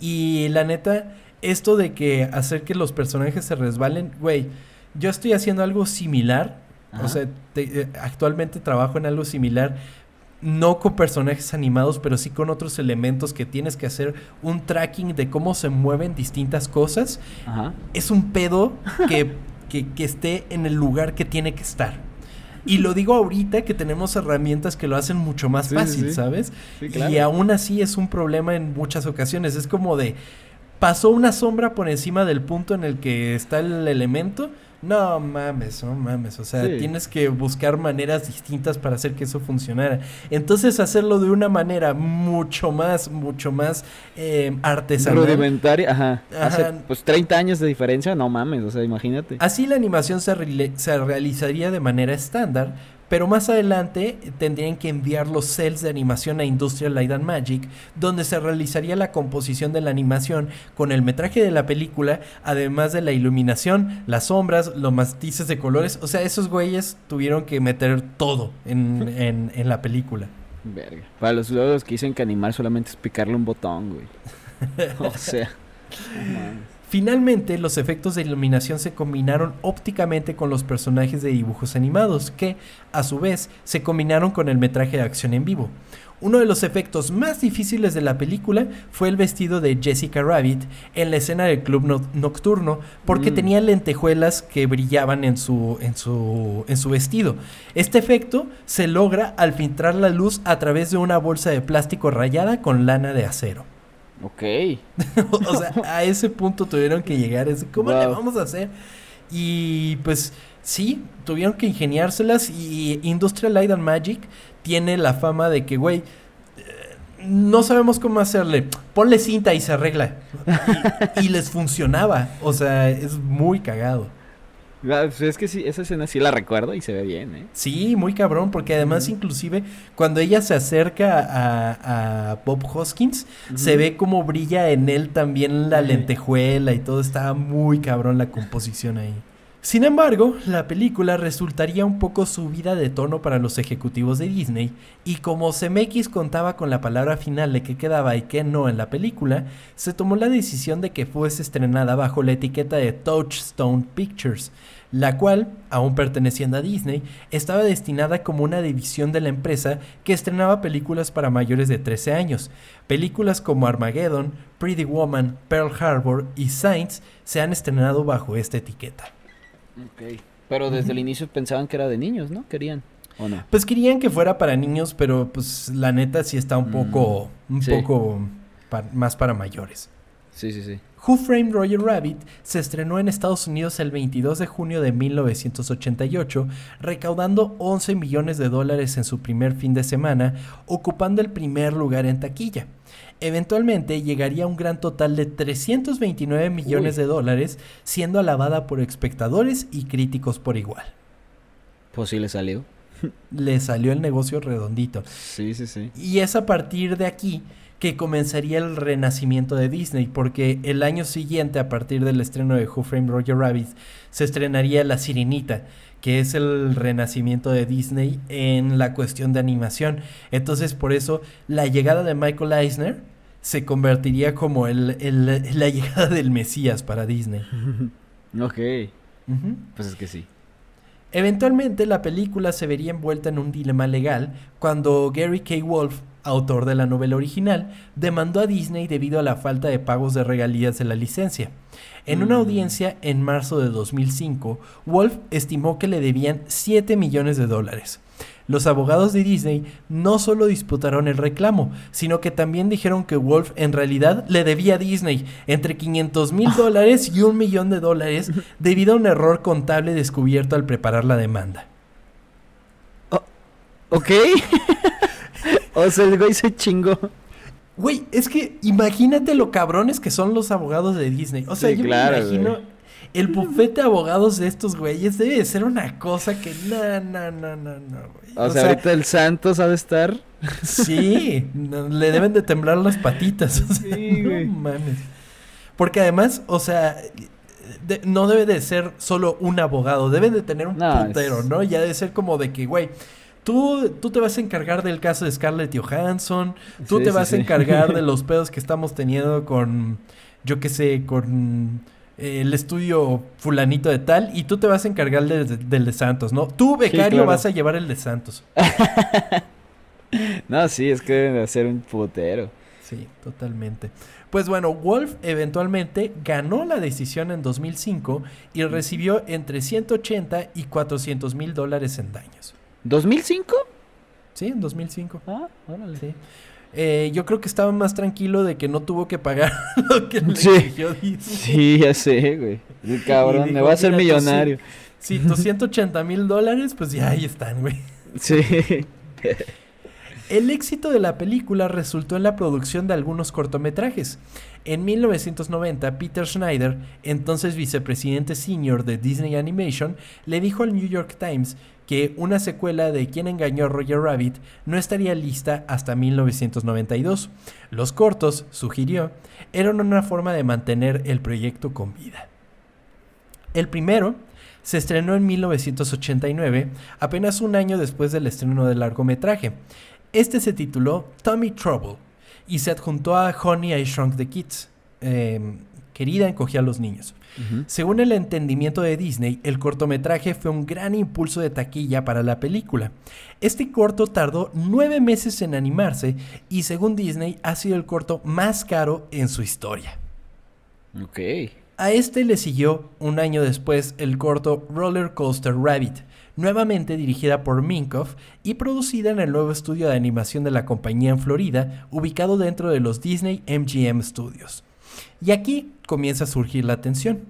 Y la neta, esto de que hacer que los personajes se resbalen, güey, yo estoy haciendo algo similar. Ajá. O sea, te- eh, actualmente trabajo en algo similar. No con personajes animados, pero sí con otros elementos que tienes que hacer un tracking de cómo se mueven distintas cosas. Ajá. Es un pedo que, que, que esté en el lugar que tiene que estar. Y lo digo ahorita que tenemos herramientas que lo hacen mucho más Sí, fácil, sí. ¿sabes? Sí, Y aún así es un problema en muchas ocasiones. Es como de, pasó una sombra por encima del punto en el que está el elemento. No mames, no mames. O sea, Sí. tienes que buscar maneras distintas para hacer que eso funcionara. Entonces, hacerlo de una manera mucho más, mucho más eh, artesanal. Rudimentaria, ajá. Ajá. Hace pues 30 años de diferencia, no mames, o sea, imagínate. Así la animación se, se realizaría de manera estándar, pero más adelante tendrían que enviar los cells de animación a Industrial Light and Magic, donde se realizaría la composición de la animación con el metraje de la película, además de la iluminación, las sombras, los matices de colores. O sea, esos güeyes tuvieron que meter todo en, en- en la película. Verga. Para los, que dicen que animar solamente es picarle un botón, güey. o sea. Finalmente, los efectos de iluminación se combinaron ópticamente con los personajes de dibujos animados, que, a su vez, se combinaron con el metraje de acción en vivo. Uno de los efectos más difíciles de la película fue el vestido de Jessica Rabbit en la escena del club no- nocturno, porque Mm. tenía lentejuelas que brillaban en su, en, su, en su vestido. Este efecto se logra al filtrar la luz a través de una bolsa de plástico rayada con lana de acero. Ok. o sea, a ese punto tuvieron que llegar. Es, ¿Cómo le vamos a hacer? Y pues sí, tuvieron que ingeniárselas. Y Industrial Light and Magic tiene la fama de que, güey, eh, no sabemos cómo hacerle. Ponle cinta y se arregla. Y, y les funcionaba. O sea, es muy cagado. Pues es que sí, esa escena sí la recuerdo y se ve bien, ¿eh? Sí, muy cabrón, porque además inclusive cuando ella se acerca a, a Bob Hoskins, se ve como brilla en él también la lentejuela y todo, está muy cabrón la composición ahí. Sin embargo, la película resultaría un poco subida de tono para los ejecutivos de Disney, y como CMX contaba con la palabra final de qué quedaba y qué no en la película, se tomó la decisión de que fuese estrenada bajo la etiqueta de Touchstone Pictures, la cual, aún perteneciendo a Disney, estaba destinada como una división de la empresa que estrenaba películas para mayores de 13 años. Películas como Armageddon, Pretty Woman, Pearl Harbor y Saints se han estrenado bajo esta etiqueta. Ok. Pero desde el inicio pensaban que era de niños, ¿no? Querían. ¿O no? Pues querían que fuera para niños, pero pues la neta sí está un Mm, poco, un sí. poco pa- más para mayores. Sí, sí, sí. Who Framed Roger Rabbit se estrenó en Estados Unidos el 22 de junio de 1988, recaudando 11 millones de dólares en su primer fin de semana, ocupando el primer lugar en taquilla. Eventualmente llegaría a un gran total de 329 millones Uy. de dólares, siendo alabada por espectadores y críticos por igual. Pues sí le salió. Le salió el negocio redondito. Sí, sí, sí. Y es a partir de aquí que comenzaría el renacimiento de Disney, porque el año siguiente, a partir del estreno de Who Framed Roger Rabbit, se estrenaría La Sirenita, que es el renacimiento de Disney en la cuestión de animación. Entonces, por eso, la llegada de Michael Eisner se convertiría como el, el- la llegada del Mesías para Disney. Ok. Pues es que sí. Eventualmente la película se vería envuelta en un dilema legal cuando Gary K. Wolf, autor de la novela original, demandó a Disney debido a la falta de pagos de regalías de la licencia. En una Mm. audiencia en marzo de 2005, Wolf estimó que le debían 7 millones de dólares. Los abogados de Disney no solo disputaron el reclamo, sino que también dijeron que Wolf en realidad le debía a Disney entre 500 mil dólares y un millón de dólares debido a un error contable descubierto al preparar la demanda. Ok. o sea, el güey se chingó. Güey, es que imagínate lo cabrones que son los abogados de Disney. O sea, Sí, yo claro, me imagino güey. el bufete de abogados de estos güeyes debe de ser una cosa que no, no, no, no, no, güey. O, sea, ahorita el santo sabe estar. Sí, no, le deben de temblar las patitas. o sea, Sí, no güey. mames. Porque además, o sea, de- no debe de ser solo un abogado, debe de tener un No, putero, es- ¿no? Ya debe ser como de que, güey, tú, tú te vas a encargar del caso de Scarlett Johansson, tú Sí, te sí, vas a encargar de los pedos que estamos teniendo con, yo qué sé, con eh, el estudio fulanito de tal, y tú te vas a encargar del de, del de Santos, ¿no? Tú, becario, claro. vas a llevar el de Santos. No, sí, es que deben de hacer un putero. Sí, totalmente. Pues bueno, Wolf eventualmente ganó la decisión en 2005 y recibió entre 180 y 400 mil dólares en daños. ¿2005? Sí, en 2005. Ah, órale. Sí. Eh, yo creo que estaba más tranquilo de que no tuvo que pagar lo que le Sí. Sí, ya sé, güey. El cabrón, me dijo, voy a hacer millonario. Sí, tus 180 mil dólares, pues ya ahí están, güey. Sí. El éxito de la película resultó en la producción de algunos cortometrajes. En 1990, Peter Schneider, entonces vicepresidente senior de Disney Animation, le dijo al New York Times que una secuela de Quien engañó a Roger Rabbit no estaría lista hasta 1992. Los cortos, sugirió, eran una forma de mantener el proyecto con vida. El primero se estrenó en 1989, apenas un año después del estreno del largometraje. Este se tituló Tommy Trouble y se adjuntó a Honey I Shrunk the Kids. eh, querida encogía a los niños. Según el entendimiento de Disney, el cortometraje fue un gran impulso de taquilla para la película. Este corto tardó nueve meses en animarse y según Disney ha sido el corto más caro en su historia. Ok. A este le siguió un año después el corto Roller Coaster Rabbit, nuevamente dirigida por Minkoff y producida en el nuevo estudio de animación de la compañía en Florida, ubicado dentro de los Disney MGM Studios. Y aquí comienza a surgir la tensión.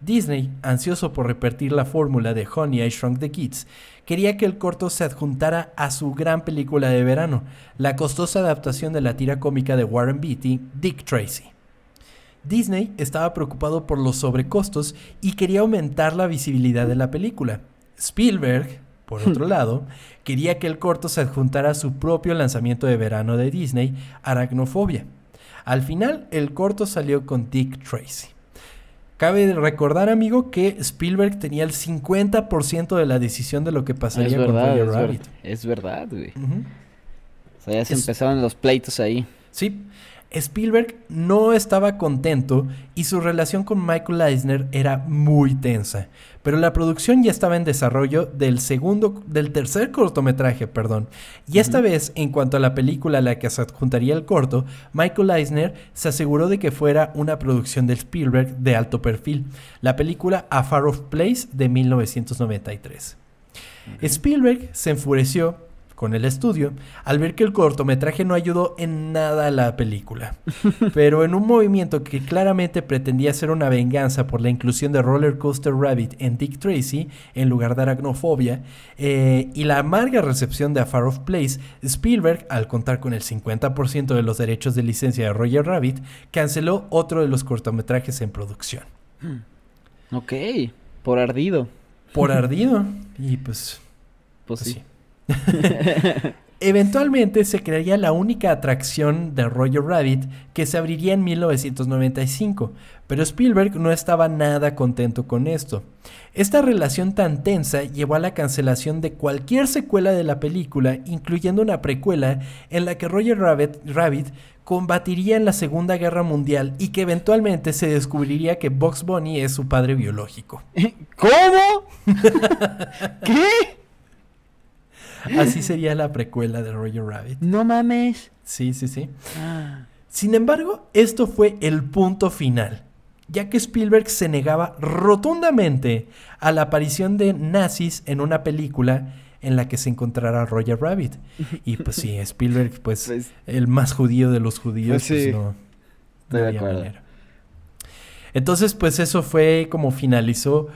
Disney, ansioso por repetir la fórmula de Honey I Shrunk the Kids, quería que el corto se adjuntara a su gran película de verano, la costosa adaptación de la tira cómica de Warren Beatty, Dick Tracy. Disney estaba preocupado por los sobrecostos y quería aumentar la visibilidad de la película. Spielberg, por otro lado, quería que el corto se adjuntara a su propio lanzamiento de verano de Disney, Aracnofobia. Al final, el corto salió con Dick Tracy. Cabe recordar, amigo, que Spielberg tenía el 50% de la decisión de lo que Es pasaría con verdad, Roger es, Rabbit. ver- es verdad, güey. O sea, ya se Es- empezaron los pleitos ahí. Sí, Spielberg no estaba contento y su relación con Michael Eisner era muy tensa, pero la producción ya estaba en desarrollo del segundo, del tercer cortometraje, perdón. Y esta vez, en cuanto a la película a la que se adjuntaría el corto, Michael Eisner se aseguró de que fuera una producción de Spielberg de alto perfil, la película A Far Off Place de 1993. Spielberg se enfureció con el estudio al ver que el cortometraje no ayudó en nada a la película. Pero en un movimiento que claramente pretendía ser una venganza por la inclusión de Roller Coaster Rabbit en Dick Tracy en lugar de aracnofobia eh, y la amarga recepción de A Far Off Place, Spielberg, al contar con el 50% de los derechos de licencia de Roger Rabbit, canceló otro de los cortometrajes en producción. Ok, por ardido. Por ardido. Y pues Pues, Pues sí. Eventualmente se crearía la única atracción de Roger Rabbit que se abriría en 1995, pero Spielberg no estaba nada contento con esto. Esta relación tan tensa llevó a la cancelación de cualquier secuela de la película, incluyendo una precuela en la que Roger Rabbit, Rabbit combatiría en la Segunda Guerra Mundial y que eventualmente se descubriría que Bugs Bunny es su padre biológico. ¿Cómo? ¿Qué? Así sería la precuela de Roger Rabbit. No mames. Sí, sí, sí. Ah. Sin embargo, esto fue el punto final, ya que Spielberg se negaba rotundamente a la aparición de nazis en una película en la que se encontrara Roger Rabbit. Y pues sí, Spielberg, pues, Pues, el más judío de los judíos, Pues pues, sí, no, no había manera. Entonces, pues eso fue como finalizó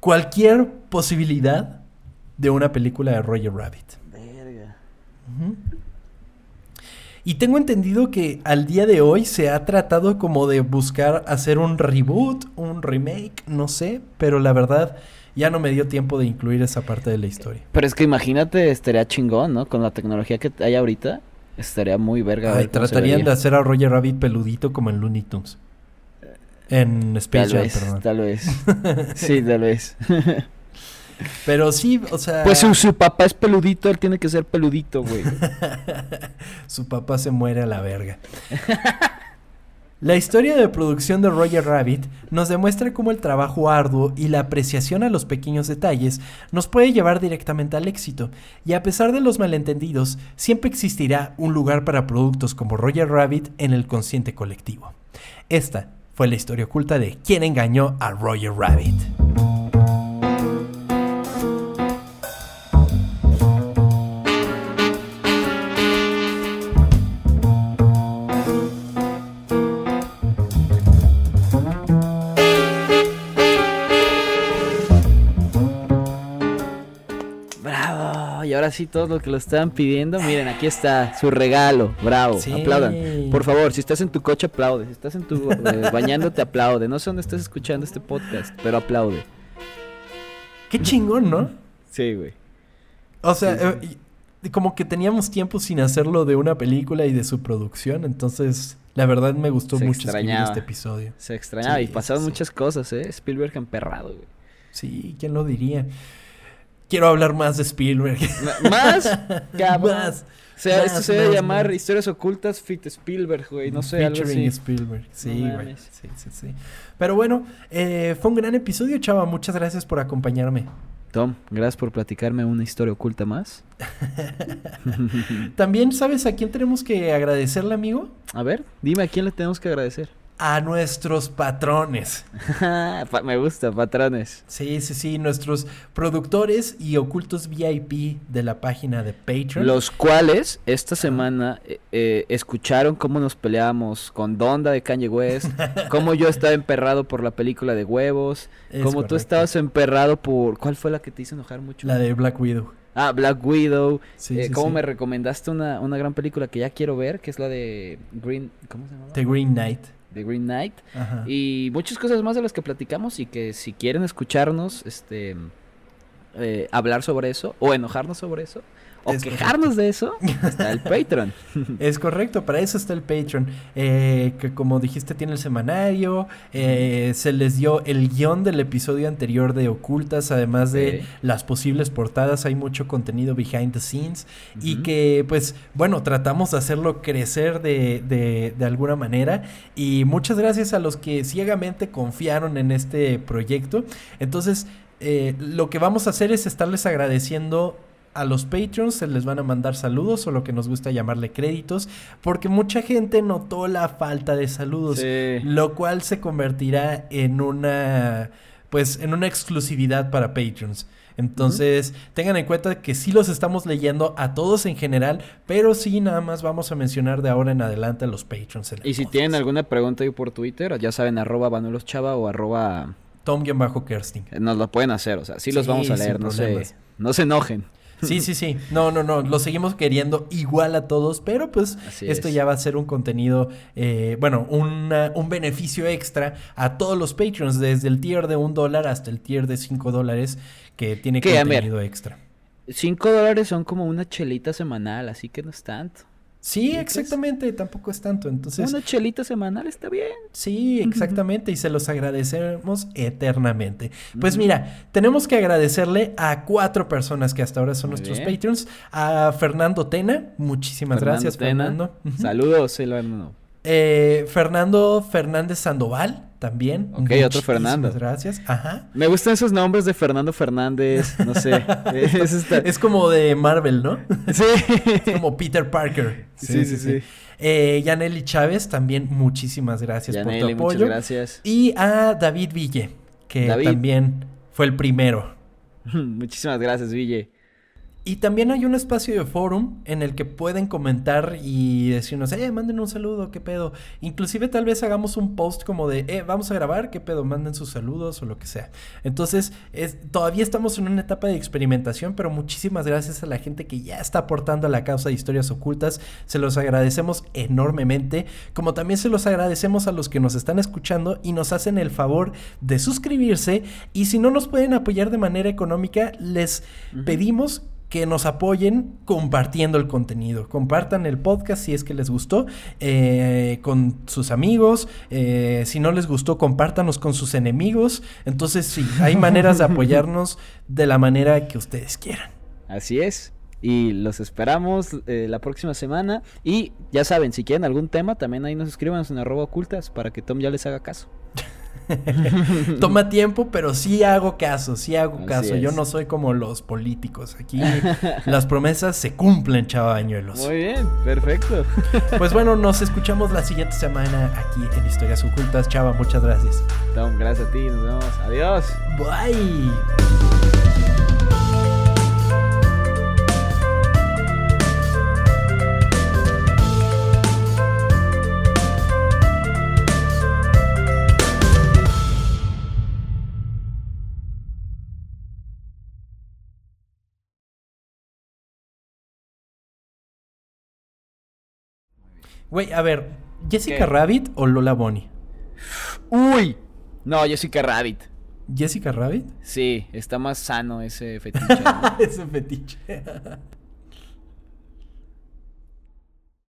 cualquier posibilidad de una película de Roger Rabbit. verga. Y tengo entendido que al día de hoy se ha tratado como de buscar hacer un reboot, un remake, no sé, pero la verdad ya no me dio tiempo de incluir esa parte de la historia. Pero es que imagínate, estaría chingón, ¿no? Con la tecnología que hay ahorita, estaría muy verga. Ay, tratarían de hacer a Roger Rabbit peludito como en Looney Tunes. En Space Tal Jam, vez, perdón. tal vez. Sí, tal vez. Pero sí, o sea, Pues su, su papá es peludito, él tiene que ser peludito, güey. su papá se muere a la verga. La historia de producción de Roger Rabbit nos demuestra cómo el trabajo arduo y la apreciación a los pequeños detalles nos puede llevar directamente al éxito, y a pesar de los malentendidos, siempre existirá un lugar para productos como Roger Rabbit en el consciente colectivo. Esta fue la historia oculta de quién engañó a Roger Rabbit. Sí, todos los que lo estaban pidiendo, miren, aquí está su regalo. Bravo. Sí. Aplaudan. Por favor, si estás en tu coche, aplaude. Si estás en tu eh, bañándote, aplaude. No sé dónde estás escuchando este podcast, pero aplaude. Qué chingón, ¿no? Sí, güey. O sea, Sí, eh, como que teníamos tiempo sin hacerlo de una película y de su producción, entonces la verdad me gustó Se mucho escribir este episodio. Se extrañaba Sí, y pasaron muchas cosas, ¿eh? Spielberg emperrado, güey. Sí, ¿quién lo diría? Quiero hablar más de Spielberg. ¿Más? Cabrón. Más. O sea, Más, esto se debe llamar más. Historias Ocultas Fit Spielberg, güey. No sé, algo Featuring así. Spielberg. Sí, No güey. Sí, sí, sí. Pero bueno, eh, fue un gran episodio, chava. Muchas gracias por acompañarme. Tom, gracias por platicarme una historia oculta más. También, ¿sabes a quién tenemos que agradecerle, amigo? A ver, dime a quién le tenemos que agradecer. A nuestros patrones. Pa- Me gusta, patrones. Sí, sí, sí, nuestros productores y ocultos VIP de la página de Patreon. Los cuales esta semana eh, eh, escucharon cómo nos peleábamos con Donda de Kanye West, cómo yo estaba emperrado por la película de huevos, Es cómo tú estabas emperrado por... ¿Cuál fue la que te hizo enojar mucho? La de Black Widow. Ah, Black Widow. Sí, Eh, sí, cómo sí. me recomendaste una, una gran película que ya quiero ver, que es la de Green... ¿Cómo se llama? The Green Knight. The Green Knight. Ajá. Y muchas cosas más de las que platicamos y que si quieren escucharnos, este, eh, hablar sobre eso o enojarnos sobre eso o Es quejarnos de eso, está el Patreon. Es correcto, para eso está el Patreon. eh, que como dijiste, tiene el semanario. eh, se les dio el guion del episodio anterior de Ocultas, además de las posibles portadas. Hay mucho contenido behind the scenes. Y que, pues, bueno, tratamos de hacerlo crecer de, de, de alguna manera. Y muchas gracias a los que ciegamente confiaron en este proyecto. Entonces, eh, lo que vamos a hacer es estarles agradeciendo a los Patreons, se les van a mandar saludos o lo que nos gusta llamarle créditos, porque mucha gente notó la falta de saludos, Sí. lo cual se convertirá en una pues en una exclusividad para Patreons. Entonces, tengan en cuenta que sí los estamos leyendo a todos en general, pero sí nada más vamos a mencionar de ahora en adelante a los Patreons. en Y si podcast. tienen alguna pregunta ahí por Twitter, ya saben, arroba Chava o arroba... Tom-Kersting. Nos lo pueden hacer, o sea, sí los Sí, vamos a leer, no se, no se enojen. Sí, sí, sí. No, no, no. Lo seguimos queriendo igual a todos, pero pues Así esto es. ya va a ser un contenido, eh, bueno, una- un beneficio extra a todos los Patreons, desde el tier de un dólar hasta el tier de cinco dólares que tiene ver, contenido extra. 5 dólares son como una chelita semanal, así que no es tanto. Sí, ¿Sí, exactamente. Tampoco es tanto. Entonces, Una chelita semanal está bien. Sí, exactamente, y se los agradecemos eternamente. Pues mira, tenemos que agradecerle a cuatro personas que hasta ahora son Muy nuestros bien. Patreons. A Fernando Tena, muchísimas Fernando gracias, Tena. Fernando. Saludos, Silvano. Eh, Fernando Fernández Sandoval, también. Ok, otro Fernando. Gracias. Ajá. Me gustan esos nombres de Fernando Fernández, no sé. es esta- Es como de Marvel, ¿no? Sí. Es como Peter Parker. Sí, sí, sí. Eh, Yaneli Chávez, también muchísimas gracias por tu muchas apoyo. gracias. Y a David Ville, que David. también fue el primero. Muchísimas gracias, Ville. Y también hay un espacio de forum en el que pueden comentar y decirnos, eh, manden un saludo, qué pedo. Inclusive tal vez hagamos un post como de, eh, vamos a grabar, qué pedo, manden sus saludos o lo que sea. Entonces, es, todavía estamos en una etapa de experimentación, pero muchísimas gracias a la gente que ya está aportando a la causa de historias ocultas. Se los agradecemos enormemente, como también se los agradecemos a los que nos están escuchando y nos hacen el favor de suscribirse. Y si no nos pueden apoyar de manera económica, les pedimos que nos apoyen compartiendo el contenido. Compartan el podcast si es que les gustó eh, con sus amigos. eh, si no les gustó, compártanos con sus enemigos. Entonces, sí, hay maneras de apoyarnos de la manera que ustedes quieran. Así es. Y los esperamos eh, la próxima semana. Y ya saben, si quieren algún tema, también ahí nos escriban en arroba ocultas para que Tom ya les haga caso. Toma tiempo, pero sí hago caso, sí hago Así caso. Yo no soy como los políticos. Aquí las promesas se cumplen, chavañuelos. Muy bien, perfecto. Pues bueno, nos escuchamos la siguiente semana aquí en Historias Ocultas. Chava, muchas gracias. Tom, gracias a ti. Nos vemos. Adiós. Bye. Güey, a ver, ¿Jessica ¿Qué? Rabbit o Lola Bonnie? Uy. No, Jessica Rabbit. ¿Jessica Rabbit? Sí, está más sano ese fetiche. ¿no? Ese fetiche.